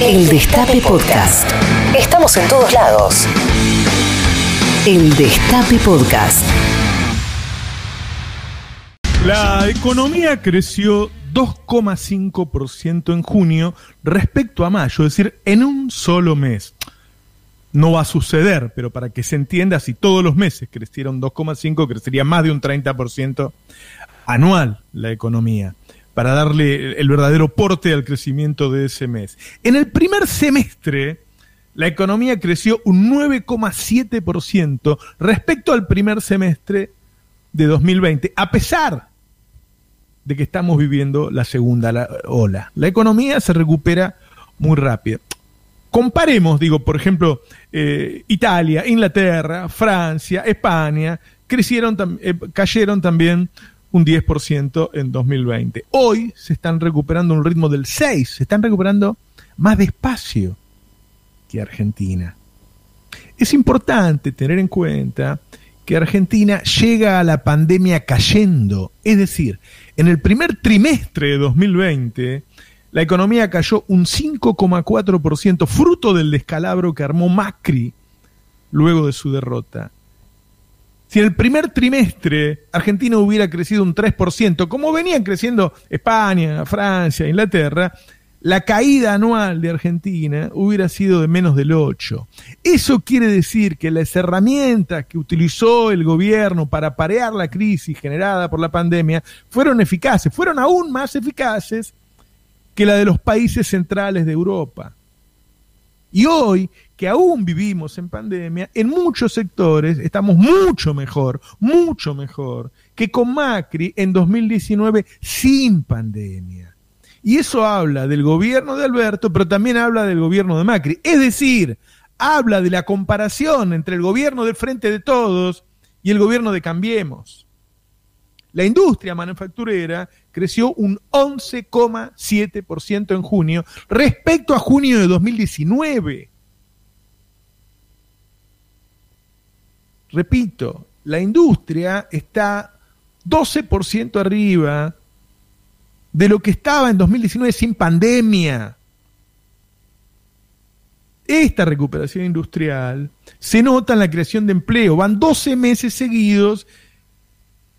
El Destape Podcast. Estamos en todos lados. El Destape Podcast. La economía creció 2,5% en junio respecto a mayo, es decir, en un solo mes. No va a suceder, pero para que se entienda, si todos los meses crecieron 2,5, crecería más de un 30% anual la economía, para darle el verdadero porte al crecimiento de ese mes. En el primer semestre, la economía creció un 9,7% respecto al primer semestre de 2020, a pesar de que estamos viviendo la segunda ola. La economía se recupera muy rápido. Comparemos, digo, por ejemplo, eh, Italia, Inglaterra, Francia, España, crecieron, eh, cayeron también un 10% en 2020. Hoy se están recuperando un ritmo del 6%, se están recuperando más despacio que Argentina. Es importante tener en cuenta que Argentina llega a la pandemia cayendo, es decir, en el primer trimestre de 2020 la economía cayó un 5,4%, fruto del descalabro que armó Macri luego de su derrota. Si en el primer trimestre Argentina hubiera crecido un 3%, como venían creciendo España, Francia, Inglaterra, la caída anual de Argentina hubiera sido de menos del 8. Eso quiere decir que las herramientas que utilizó el gobierno para parear la crisis generada por la pandemia fueron eficaces, fueron aún más eficaces que la de los países centrales de Europa. Y hoy, que aún vivimos en pandemia, en muchos sectores estamos mucho mejor, mucho mejor que con Macri en 2019 sin pandemia. Y eso habla del gobierno de Alberto, pero también habla del gobierno de Macri. Es decir, habla de la comparación entre el gobierno del Frente de Todos y el gobierno de Cambiemos. La industria manufacturera creció un 11,7% en junio respecto a junio de 2019. Repito, la industria está 12% arriba de lo que estaba en 2019 sin pandemia. Esta recuperación industrial se nota en la creación de empleo. Van 12 meses seguidos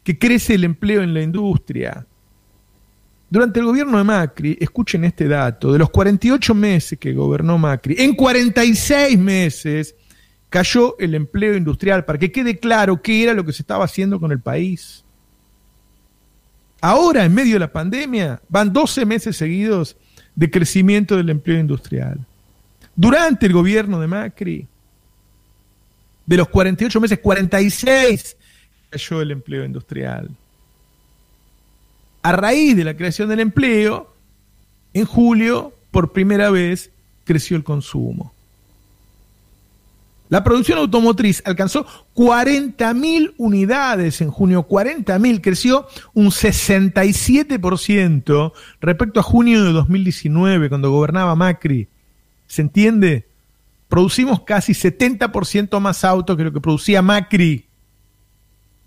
que crece el empleo en la industria. Durante el gobierno de Macri, escuchen este dato, de los 48 meses que gobernó Macri, en 46 meses cayó el empleo industrial, para que quede claro qué era lo que se estaba haciendo con el país. Ahora, en medio de la pandemia, van 12 meses seguidos de crecimiento del empleo industrial. Durante el gobierno de Macri, de los 48 meses, 46 cayó el empleo industrial. A raíz de la creación del empleo, en julio, por primera vez, creció el consumo. La producción automotriz alcanzó 40.000 unidades en junio, 40.000, creció un 67% respecto a junio de 2019, cuando gobernaba Macri. ¿Se entiende? Producimos casi 70% más autos que lo que producía Macri.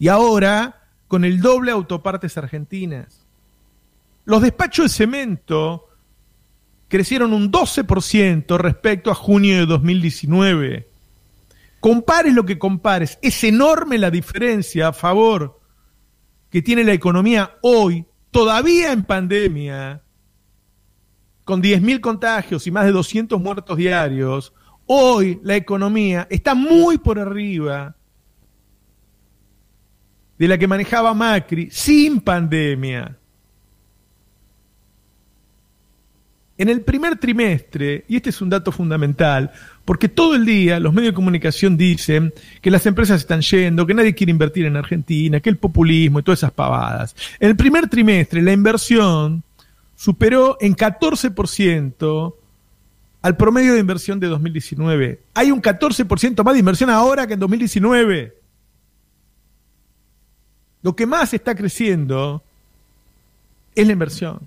Y ahora, con el doble autopartes argentinas. Los despachos de cemento crecieron un 12% respecto a junio de 2019. Compares lo que compares, es enorme la diferencia a favor que tiene la economía hoy, todavía en pandemia, con 10.000 contagios y más de 200 muertos diarios. Hoy la economía está muy por arriba de la que manejaba Macri sin pandemia. En el primer trimestre, y este es un dato fundamental, porque todo el día los medios de comunicación dicen que las empresas están yendo, que nadie quiere invertir en Argentina, que el populismo y todas esas pavadas. En el primer trimestre la inversión superó en 14% al promedio de inversión de 2019. Hay un 14% más de inversión ahora que en 2019. Lo que más está creciendo es la inversión.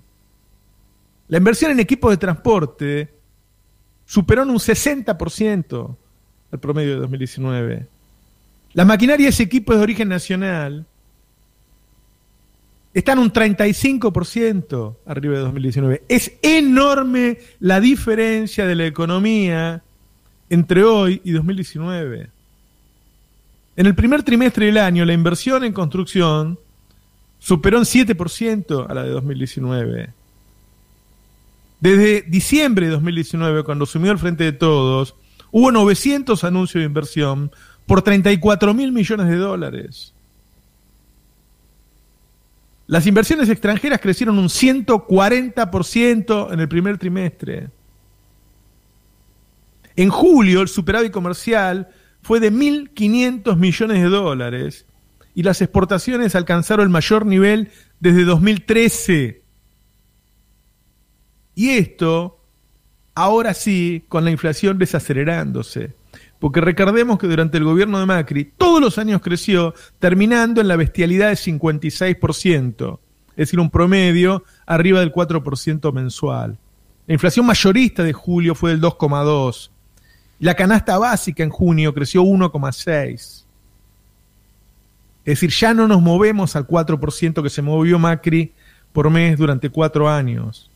La inversión en equipos de transporte superó en un 60% el promedio de 2019. La maquinaria y ese equipo es de origen nacional. están un 35% arriba de 2019. Es enorme la diferencia de la economía entre hoy y 2019. En el primer trimestre del año, la inversión en construcción superó en 7% a la de 2019. Desde diciembre de 2019, cuando asumió el Frente de Todos, hubo 900 anuncios de inversión por 34 mil millones de dólares. Las inversiones extranjeras crecieron un 140% en el primer trimestre. En julio, el superávit comercial fue de 1.500 millones de dólares y las exportaciones alcanzaron el mayor nivel desde 2013. Y esto, ahora sí, con la inflación desacelerándose. Porque recordemos que durante el gobierno de Macri todos los años creció, terminando en la bestialidad de 56%, es decir, un promedio arriba del 4% mensual. La inflación mayorista de julio fue del 2,2%. La canasta básica en junio creció 1,6%. Es decir, ya no nos movemos al 4% que se movió Macri por mes durante cuatro años.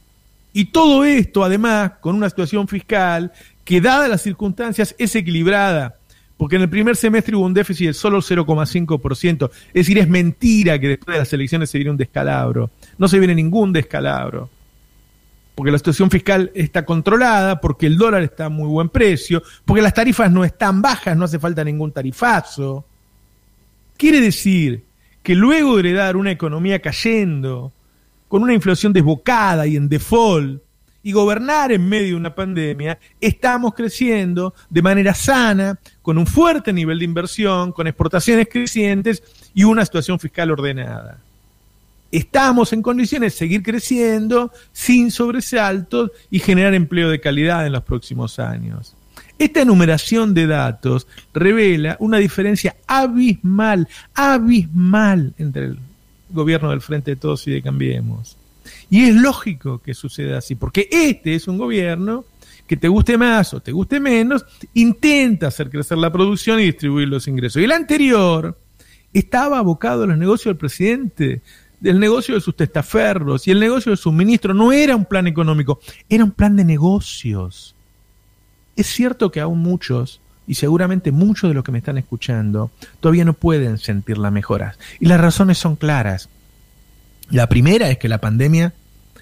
Y todo esto, además, con una situación fiscal que, dadas las circunstancias, es equilibrada. Porque en el primer semestre hubo un déficit de solo 0,5%. Es decir, es mentira que después de las elecciones se viene un descalabro. No se viene ningún descalabro. Porque la situación fiscal está controlada, porque el dólar está a muy buen precio, porque las tarifas no están bajas, no hace falta ningún tarifazo. Quiere decir que luego de heredar una economía cayendo, con una inflación desbocada y en default, y gobernar en medio de una pandemia, estamos creciendo de manera sana, con un fuerte nivel de inversión, con exportaciones crecientes y una situación fiscal ordenada. Estamos en condiciones de seguir creciendo sin sobresaltos y generar empleo de calidad en los próximos años. Esta enumeración de datos revela una diferencia abismal, abismal entre el gobierno del Frente de Todos y de Cambiemos. Y es lógico que suceda así, porque este es un gobierno que te guste más o te guste menos, intenta hacer crecer la producción y distribuir los ingresos. Y el anterior estaba abocado a los negocios del presidente, del negocio de sus testaferros y el negocio de su ministro. No era un plan económico, era un plan de negocios. Es cierto que aún muchos y seguramente muchos de los que me están escuchando todavía no pueden sentir las mejoras. Y las razones son claras. La primera es que la pandemia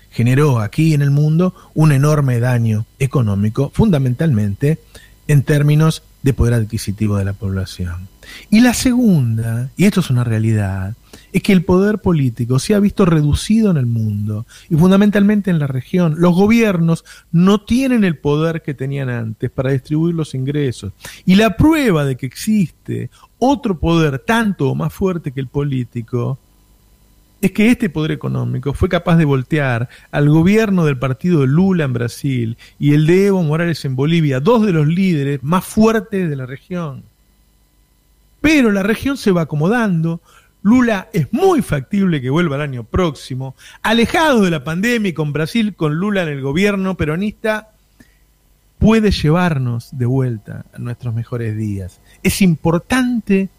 generó aquí en el mundo un enorme daño económico, fundamentalmente en términos de poder adquisitivo de la población. Y la segunda, y esto es una realidad, es que el poder político se ha visto reducido en el mundo y fundamentalmente en la región. Los gobiernos no tienen el poder que tenían antes para distribuir los ingresos. Y la prueba de que existe otro poder tanto o más fuerte que el político es que este poder económico fue capaz de voltear al gobierno del partido de Lula en Brasil y el de Evo Morales en Bolivia, dos de los líderes más fuertes de la región. Pero la región se va acomodando, Lula es muy factible que vuelva el año próximo, alejado de la pandemia y con Brasil, con Lula en el gobierno peronista, puede llevarnos de vuelta a nuestros mejores días. Es importante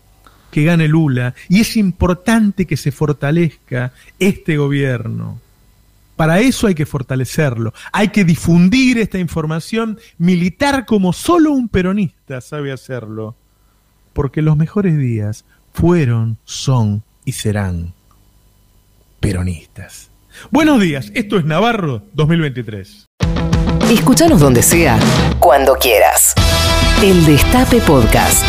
que gane Lula y es importante que se fortalezca este gobierno. Para eso hay que fortalecerlo, hay que difundir esta información militar como solo un peronista sabe hacerlo, porque los mejores días fueron, son y serán peronistas. Buenos días, esto es Navarro 2023. Escúchanos donde sea, cuando quieras. El Destape Podcast.